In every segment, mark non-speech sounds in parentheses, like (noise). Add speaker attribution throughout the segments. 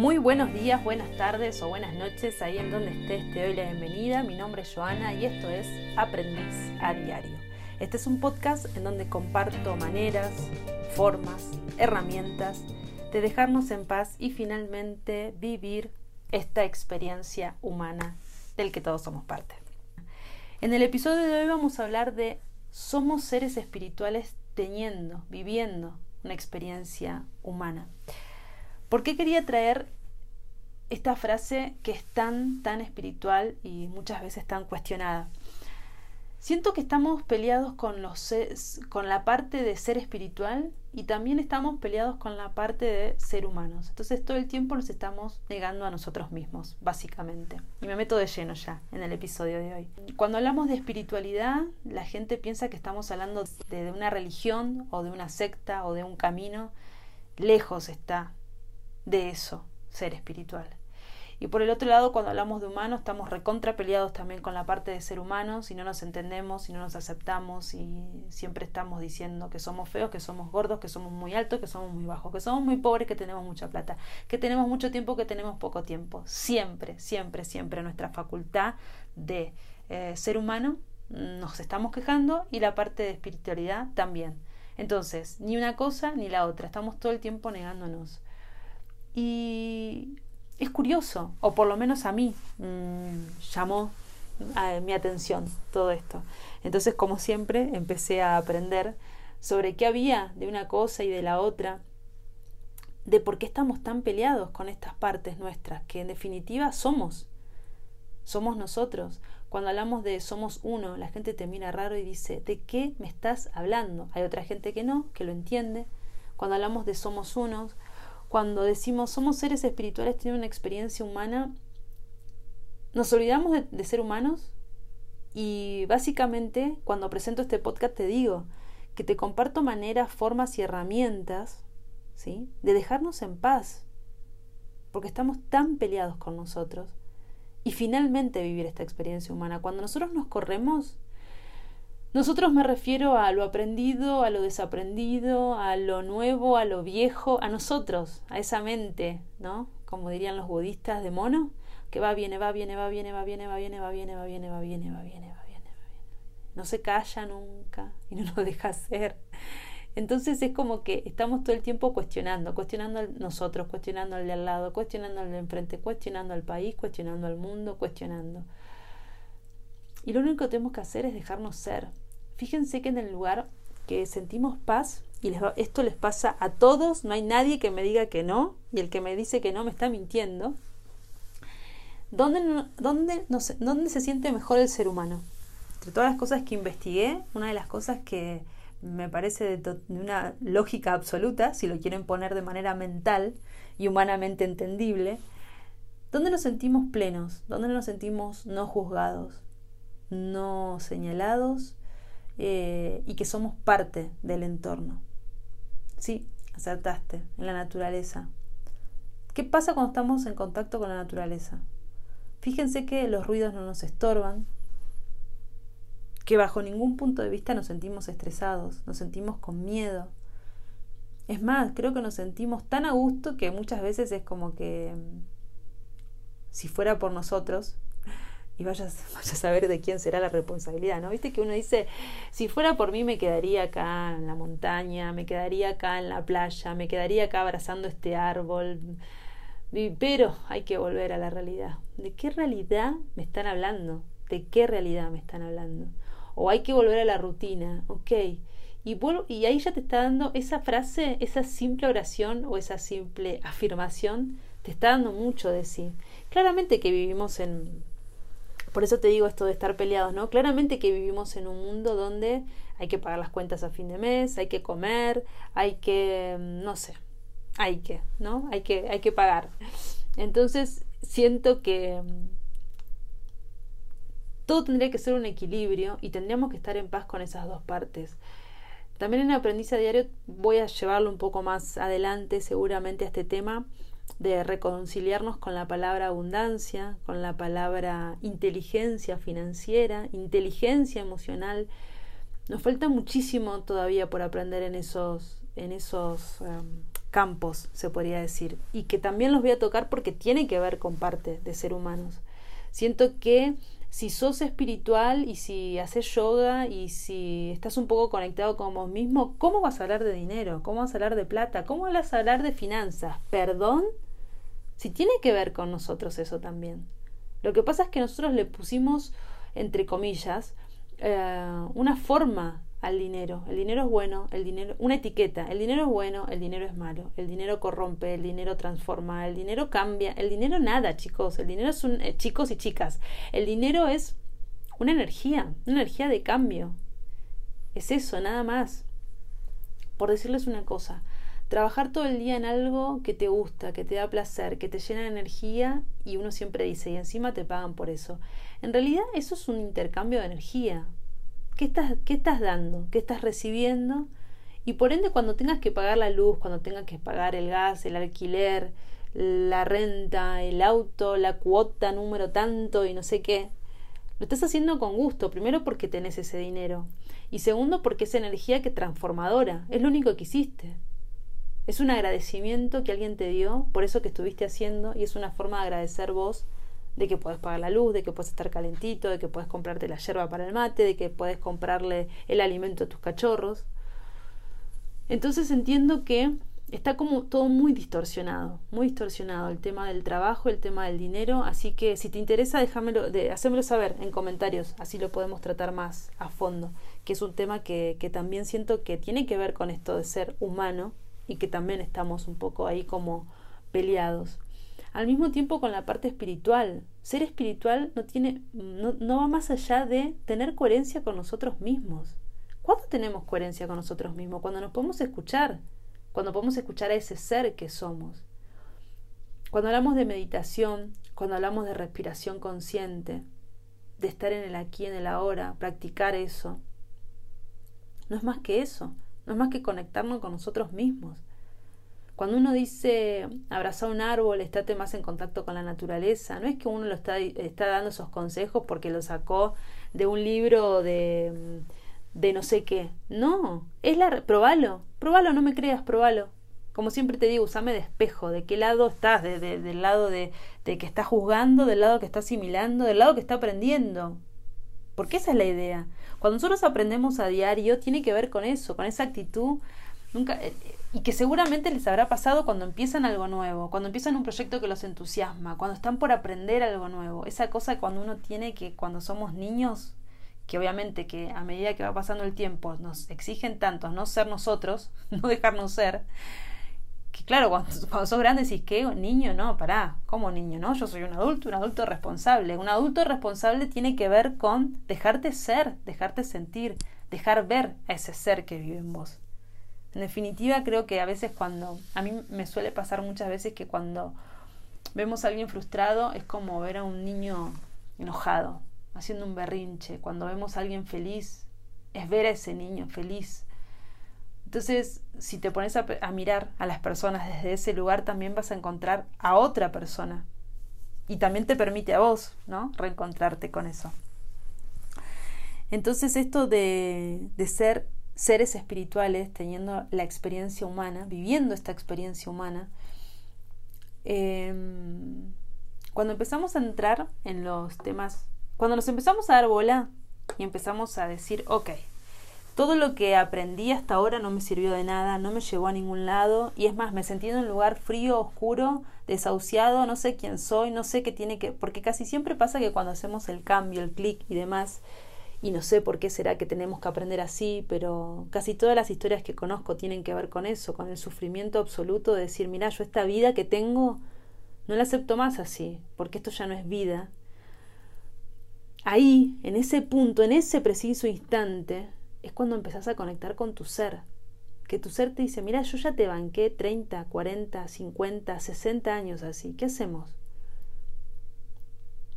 Speaker 1: Muy buenos días, buenas tardes o buenas noches, ahí en donde estés te doy la bienvenida. Mi nombre es Joana y esto es Aprendiz a Diario. Este es un podcast en donde comparto maneras, formas, herramientas de dejarnos en paz y finalmente vivir esta experiencia humana del que todos somos parte. En el episodio de hoy vamos a hablar de somos seres espirituales teniendo, viviendo una experiencia humana. ¿Por qué quería traer esta frase que es tan, tan espiritual y muchas veces tan cuestionada? Siento que estamos peleados con, los, con la parte de ser espiritual y también estamos peleados con la parte de ser humanos. Entonces todo el tiempo nos estamos negando a nosotros mismos, básicamente. Y me meto de lleno ya en el episodio de hoy. Cuando hablamos de espiritualidad, la gente piensa que estamos hablando de una religión o de una secta o de un camino. Lejos está de eso, ser espiritual. Y por el otro lado, cuando hablamos de humanos, estamos recontra peleados también con la parte de ser humanos, si no nos entendemos, si no nos aceptamos, y siempre estamos diciendo que somos feos, que somos gordos, que somos muy altos, que somos muy bajos, que somos muy pobres, que tenemos mucha plata, que tenemos mucho tiempo, que tenemos poco tiempo. Siempre, siempre, siempre nuestra facultad de eh, ser humano nos estamos quejando y la parte de espiritualidad también. Entonces, ni una cosa ni la otra, estamos todo el tiempo negándonos. Y es curioso, o por lo menos a mí mm, llamó mi atención todo esto. Entonces, como siempre, empecé a aprender sobre qué había de una cosa y de la otra, de por qué estamos tan peleados con estas partes nuestras, que en definitiva somos, somos nosotros. Cuando hablamos de somos uno, la gente te mira raro y dice, ¿de qué me estás hablando? Hay otra gente que no, que lo entiende. Cuando hablamos de somos unos, cuando decimos somos seres espirituales, tienen una experiencia humana, nos olvidamos de, ser humanos y básicamente cuando presento este podcast te digo que te comparto maneras, formas y herramientas ¿sí? de dejarnos en paz, porque estamos tan peleados con nosotros y finalmente vivir esta experiencia humana. Cuando nosotros nos corremos, nosotros me refiero a lo aprendido, a lo desaprendido, a lo nuevo, a lo viejo, a nosotros, a esa mente, ¿no? Como dirían los budistas de mono, que va, viene, va, viene, va, viene, va, viene, va, viene, va, viene, va, viene, va, viene, va, viene, va, viene. No se calla nunca y no lo deja hacer. Entonces es como que estamos todo el tiempo cuestionando, cuestionando nosotros, cuestionando al de al lado, cuestionando al de enfrente, cuestionando al país, cuestionando al mundo, cuestionando. Y lo único que tenemos que hacer es dejarnos ser. Fíjense que en el lugar que sentimos paz, y esto les pasa a todos, no hay nadie que me diga que no, y el que me dice que no me está mintiendo. ¿Dónde, dónde, ¿Dónde se siente mejor el ser humano? Entre todas las cosas que investigué, una de las cosas que me parece de, una lógica absoluta, si lo quieren poner de manera mental y humanamente entendible, ¿dónde nos sentimos plenos? ¿Dónde nos sentimos no juzgados? No señalados eh, y que somos parte del entorno. Sí, acertaste, en la naturaleza. ¿Qué pasa cuando estamos en contacto con la naturaleza? Fíjense que los ruidos no nos estorban, que bajo ningún punto de vista nos sentimos estresados, nos sentimos con miedo. Es más, creo que nos sentimos tan a gusto que muchas veces es como que mm, si fuera por nosotros, y vaya, (laughs) a saber de quién será la responsabilidad, ¿no? Viste que uno dice, si fuera por mí me quedaría acá en la montaña, me quedaría acá en la playa, me quedaría acá abrazando este árbol, pero hay que volver a la realidad. ¿De qué realidad me están hablando? ¿De qué realidad me están hablando? O hay que volver a la rutina, ok. Y, y ahí ya te está dando esa frase, esa simple oración o esa simple afirmación, te está dando mucho de sí. Claramente que vivimos en por eso te digo esto de estar peleados, ¿no? Claramente que vivimos en un mundo donde hay que pagar las cuentas a fin de mes, hay que comer, hay que, mm, no sé, hay que, ¿no? Hay que, hay que pagar. Entonces, siento que mm, todo tendría que ser un equilibrio y tendríamos que estar en paz con esas dos partes. También en Aprendiz a Diario voy a llevarlo un poco más adelante seguramente a este tema de reconciliarnos con la palabra abundancia, con la palabra inteligencia financiera, inteligencia emocional. Nos falta muchísimo todavía por aprender en esos, en esos, em, campos, se podría decir, y que también los voy a tocar porque tiene que ver con parte de ser humanos. Siento que si sos espiritual y si haces yoga y si estás un poco conectado con vos mismo, ¿cómo vas a hablar de dinero? ¿Cómo vas a hablar de plata? ¿Cómo vas a hablar de finanzas? ¿Perdón? Si tiene que ver con nosotros eso también. Lo que pasa es que nosotros le pusimos, entre comillas, eh, una forma al dinero. El dinero es bueno, el dinero, una etiqueta. El dinero es bueno, el dinero es malo. El dinero corrompe, el dinero transforma, el dinero cambia. El dinero nada, chicos. El dinero es un, eh, chicos y chicas. El dinero es una energía, una energía de cambio. Es eso, nada más. Por decirles una cosa, trabajar todo el día en algo que te gusta, que te da placer, que te llena de energía y uno siempre dice, y encima te pagan por eso. En realidad eso es un intercambio de energía. ¿Qué estás, qué estás dando? ¿Qué estás recibiendo? Y por ende, cuando tengas que pagar la luz, cuando tengas que pagar el gas, el alquiler, la renta, el auto, la cuota número tanto y no sé qué, lo estás haciendo con gusto, primero porque tenés ese dinero y segundo porque es energía que transformadora, es lo único que hiciste. Es un agradecimiento que alguien te dio por eso que estuviste haciendo y es una forma de agradecer vos de que puedes pagar la luz, de que puedes estar calentito, de que puedes comprarte la yerba para el mate, de que puedes comprarle el alimento a tus cachorros. Entonces entiendo que está como todo muy distorsionado, muy distorsionado el tema del trabajo, el tema del dinero, así que si te interesa déjamelo, de, saber en comentarios, así lo podemos tratar más a fondo, que es un tema que, que también siento que tiene que ver con esto de ser humano y que también estamos un poco ahí como peleados al mismo tiempo con la parte espiritual. Ser espiritual no, tiene, no, no va más allá de tener coherencia con nosotros mismos. ¿Cuándo tenemos coherencia con nosotros mismos? Cuando nos podemos escuchar, cuando podemos escuchar a ese ser que somos. Cuando hablamos de meditación, cuando hablamos de respiración consciente, de estar en el aquí, en el ahora, practicar eso, no es más que eso, no es más que conectarnos con nosotros mismos. Cuando uno dice abrazar un árbol, estate más en contacto con la naturaleza, no es que uno lo está, está dando esos consejos porque lo sacó de un libro de, de no sé qué. No, es la probalo, probalo, no me creas, probalo. Como siempre te digo, usame de espejo, de qué lado estás, de, del lado de, de que está juzgando, del lado que está asimilando, del lado que está aprendiendo. Porque esa es la idea. Cuando nosotros aprendemos a diario, tiene que ver con eso, con esa actitud. Nunca, eh, y que seguramente les habrá pasado cuando empiezan algo nuevo, cuando empiezan un proyecto que los entusiasma, cuando están por aprender algo nuevo. Esa cosa cuando uno tiene que, cuando somos niños, que obviamente que a medida que va pasando el tiempo nos exigen tanto no ser nosotros, (laughs) no dejarnos ser, que claro, cuando, cuando sos grande decís que niño, no, pará, ¿cómo niño? No, yo soy un adulto, un adulto responsable. Un adulto responsable tiene que ver con dejarte ser, dejarte sentir, dejar ver a ese ser que vive en vos. En definitiva, creo que a veces cuando, a mí me suele pasar muchas veces que cuando vemos a alguien frustrado es como ver a un niño enojado, haciendo un berrinche. Cuando vemos a alguien feliz, es ver a ese niño feliz. Entonces, si te pones a, a, mirar a las personas desde ese lugar, también vas a encontrar a otra persona. Y también te permite a vos, ¿no? Reencontrarte con eso. Entonces, esto de, de ser seres espirituales teniendo la experiencia humana, viviendo esta experiencia humana, em, cuando empezamos a entrar en los temas, cuando nos empezamos a dar bola y empezamos a decir, ok, todo lo que aprendí hasta ahora no me sirvió de nada, no me llevó a ningún lado y es más, me sentí en un lugar frío, oscuro, desahuciado, no sé quién soy, no sé qué tiene que, porque casi siempre pasa que cuando hacemos el cambio, el clic y demás, y no sé por qué será que tenemos que aprender así, pero casi todas las historias que conozco tienen que ver con eso, con el sufrimiento absoluto de decir, mira, yo esta vida que tengo no la acepto más así, porque esto ya no es vida. Ahí, en ese punto, en ese preciso instante, es cuando empezás a conectar con tu ser. Que tu ser te dice, mira, yo ya te banqué 30, 40, 50, 60 años así, ¿qué hacemos?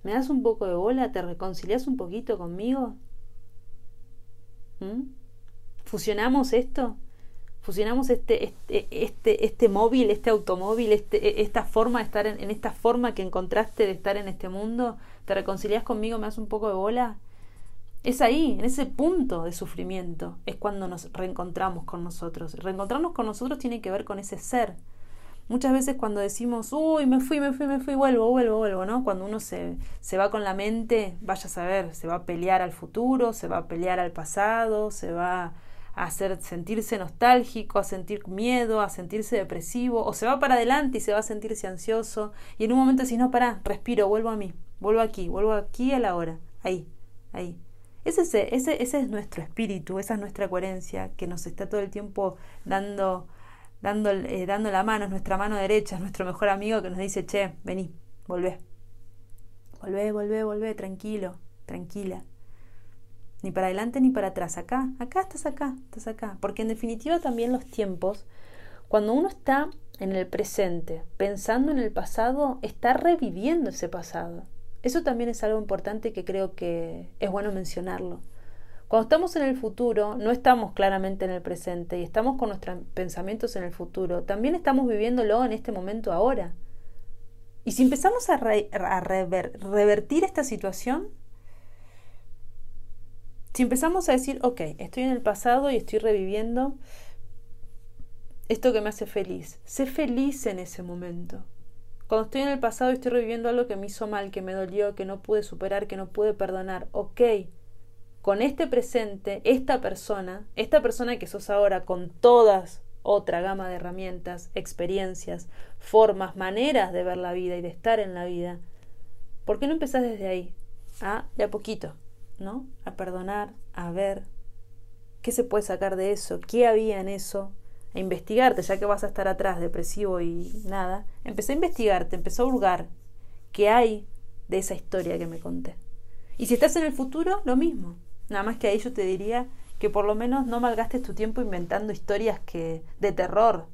Speaker 1: ¿Me das un poco de bola? ¿Te reconcilias un poquito conmigo? ¿Mm? ¿Fusionamos esto? ¿Fusionamos este, este, este, este móvil, este automóvil, este, e, esta forma de estar en, esta forma que encontraste de estar en este mundo? ¿Te reconcilias conmigo? ¿Me das un poco de bola? Es ahí, en ese punto de sufrimiento, es cuando nos reencontramos con nosotros. Reencontrarnos con nosotros tiene que ver con ese ser. Muchas veces cuando decimos, uy, me fui, me fui, me fui, vuelvo, vuelvo, vuelvo, ¿no? Cuando uno se, se va con la mente, vaya a saber, se va a pelear al futuro, se va a pelear al pasado, se va a hacer sentirse nostálgico, a sentir miedo, a sentirse depresivo, o se va para adelante y se va a sentirse ansioso, y en un momento si no, para, respiro, vuelvo a mí, vuelvo aquí, vuelvo aquí a la hora, ahí, ahí. Ese, ese, ese es nuestro espíritu, esa es nuestra coherencia que nos está todo el tiempo dando, dando, eh, dando la mano, es nuestra mano derecha, es nuestro mejor amigo que nos dice, che, vení, volvé. Volvé, volvé, volvé, tranquilo, tranquila. Ni para adelante ni para atrás, acá, acá estás acá, estás acá. Porque en definitiva también los tiempos, cuando uno está en el presente, pensando en el pasado, está reviviendo ese pasado. Eso también es algo importante que creo que es bueno mencionarlo. Cuando estamos en el futuro, no estamos claramente en el presente y estamos con nuestros pensamientos en el futuro, también estamos viviéndolo en este momento ahora. Y si empezamos a, revertir esta situación, si empezamos a decir, ok, estoy en el pasado y estoy reviviendo esto que me hace feliz, sé feliz en ese momento. Cuando estoy en el pasado y estoy reviviendo algo que me hizo mal, que me dolió, que no pude superar, que no pude perdonar, ok, con este presente, esta persona, esta persona que sos ahora, con todas otra gama de herramientas, experiencias, formas, maneras de ver la vida y de estar en la vida, ¿por qué no empezás desde ahí? Ah, de a poquito, ¿no? A perdonar, a ver qué se puede sacar de eso, qué había en eso, a investigarte, ya que vas a estar atrás, depresivo y nada, empecé a investigarte, empecé a hurgar qué hay de esa historia que me conté. Y si estás en el futuro, lo mismo. Nada más que ahí yo te diría que por lo menos no malgastes tu tiempo inventando historias que de terror.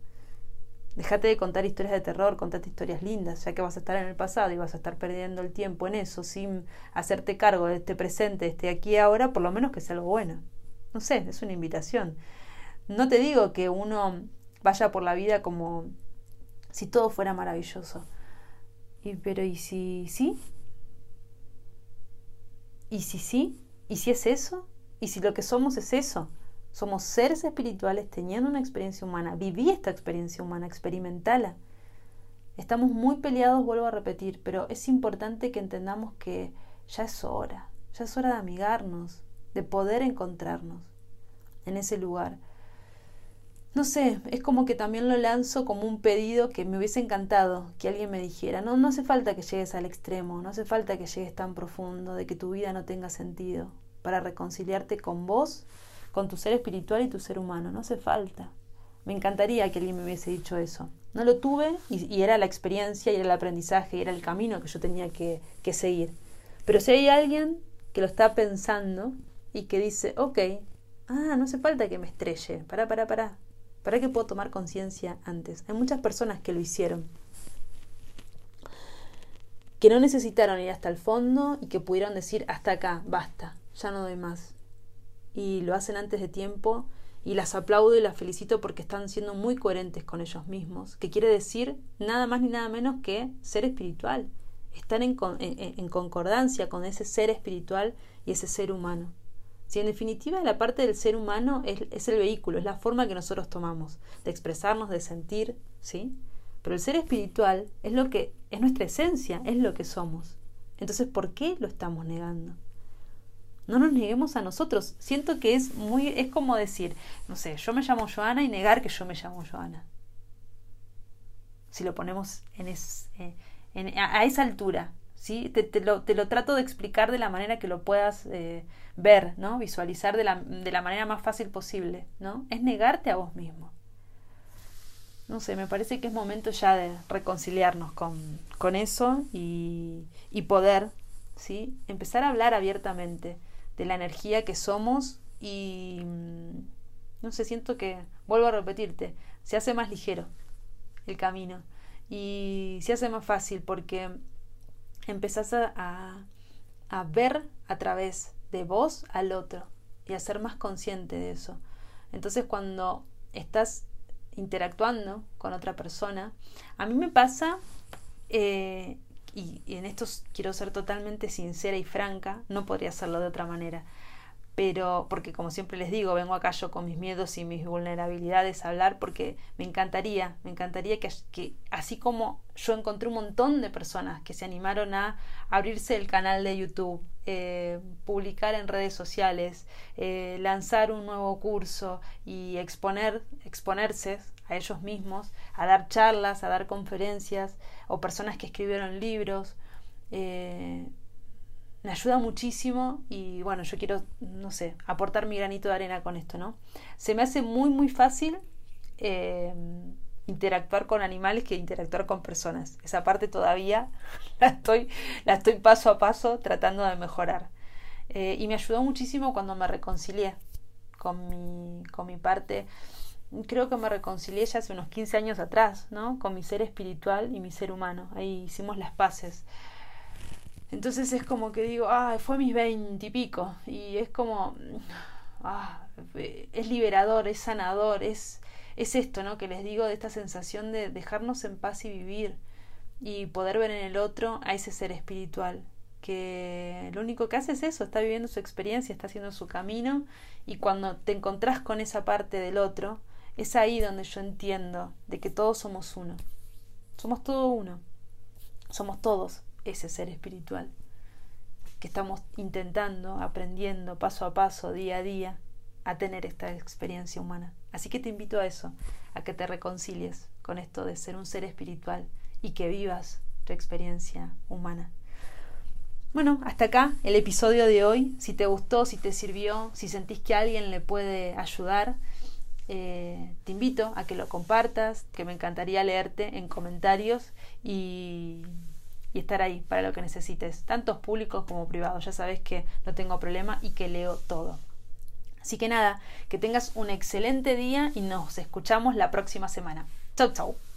Speaker 1: Déjate de contar historias de terror, contate historias lindas, ya que vas a estar en el pasado y vas a estar perdiendo el tiempo en eso sin hacerte cargo de este presente, de este aquí ahora, por lo menos que sea algo bueno. No sé, es una invitación. No te digo que uno vaya por la vida como si todo fuera maravilloso. Pero ¿y si sí? ¿Y si sí? ¿Y si es eso? ¿Y si lo que somos es eso? Somos seres espirituales teniendo una experiencia humana. Viví esta experiencia humana, experimentala. Estamos muy peleados, vuelvo a repetir, pero es importante que entendamos que ya es hora, ya es hora de amigarnos, de poder encontrarnos en ese lugar no sé, es como que también lo lanzo como un pedido que me hubiese encantado que alguien me dijera, no, no hace falta que llegues al extremo, no hace falta que llegues tan profundo, de que tu vida no tenga sentido, para reconciliarte con vos, con tu ser espiritual y tu ser humano, no hace falta. Me encantaría que alguien me hubiese dicho eso. No lo tuve y, era la experiencia y era el aprendizaje y era el camino que yo tenía que, que seguir. Pero si hay alguien que lo está pensando y que dice, ok, ah, no hace falta que me estrelle, para, para, para, ¿Para qué puedo tomar conciencia antes? Hay muchas personas que lo hicieron. Que no necesitaron ir hasta el fondo y que pudieron decir hasta acá, basta, ya no doy más. Y lo hacen antes de tiempo y las aplaudo y las felicito porque están siendo muy coherentes con ellos mismos, que quiere decir nada más ni nada menos que ser espiritual, estar en, en concordancia con ese ser espiritual y ese ser humano. Si en definitiva la parte del ser humano es, el vehículo, es la forma que nosotros tomamos de expresarnos, de sentir, ¿sí? Pero el ser espiritual es lo que es nuestra esencia, es lo que somos. Entonces, ¿por qué lo estamos negando? No nos neguemos a nosotros. Siento que es muy es como decir, no sé, yo me llamo Joana y negar que yo me llamo Joana. Si lo ponemos en, eh, a esa altura, ¿sí? Te, lo, te, lo, trato de explicar de la manera que lo puedas eh, ver, ¿no? Visualizar de la, de la, manera más fácil posible, ¿no? Es negarte a vos mismo. No sé, me parece que es momento ya de reconciliarnos con, con eso y, y poder, ¿sí? Empezar a hablar abiertamente de la energía que somos y, mm, no sé, siento que, vuelvo a repetirte, se hace más ligero el camino y se hace más fácil porque empezás a, a, ver a través de vos al otro y a ser más consciente de eso. Entonces cuando estás interactuando con otra persona, a mí me pasa, eh, y, y, en esto quiero ser totalmente sincera y franca, no podría hacerlo de otra manera, pero porque como siempre les digo, vengo acá yo con mis miedos y mis vulnerabilidades a hablar porque me encantaría, me encantaría que, así como yo encontré un montón de personas que se animaron a abrirse el canal de YouTube, eh, publicar en redes sociales, eh, lanzar un nuevo curso y exponer, exponerse a ellos mismos, a dar charlas, a dar conferencias, o personas que escribieron libros. Eh, me ayuda muchísimo y bueno, yo quiero, no sé, aportar mi granito de arena con esto, ¿no? Se me hace muy, muy fácil eh, interactuar con animales que interactuar con personas. Esa parte todavía (laughs) la estoy, la estoy paso a paso tratando de mejorar. Eh, y me ayudó muchísimo cuando me reconcilié con mi, con mi parte. Creo que me reconcilié ya hace unos 15 años atrás, ¿no? Con mi ser espiritual y mi ser humano. Ahí hicimos las paces. Entonces es como que digo, ah, fue mis veintipico. Y, y es como, ah, es liberador, es sanador, es, es esto, ¿no? Que les digo de esta sensación de dejarnos en paz y vivir y poder ver en el otro a ese ser espiritual que lo único que hace es eso, está viviendo su experiencia, está haciendo su camino y cuando te encontrás con esa parte del otro, es ahí donde yo entiendo de que todos somos uno. Somos todo uno. Somos todos ese ser espiritual que estamos intentando, aprendiendo paso a paso, día a día, a tener esta experiencia humana. Así que te invito a eso, a que te reconcilies con esto de ser un ser espiritual y que vivas tu experiencia humana. Bueno, hasta acá el episodio de hoy. Si te gustó, si te sirvió, si sentís que alguien le puede ayudar, eh, te invito a que lo compartas, que me encantaría leerte en comentarios y y estar ahí para lo que necesites, tantos públicos como privados. Ya sabes que no tengo problema y que leo todo. Así que nada, que tengas un excelente día y nos escuchamos la próxima semana. Chau, chau.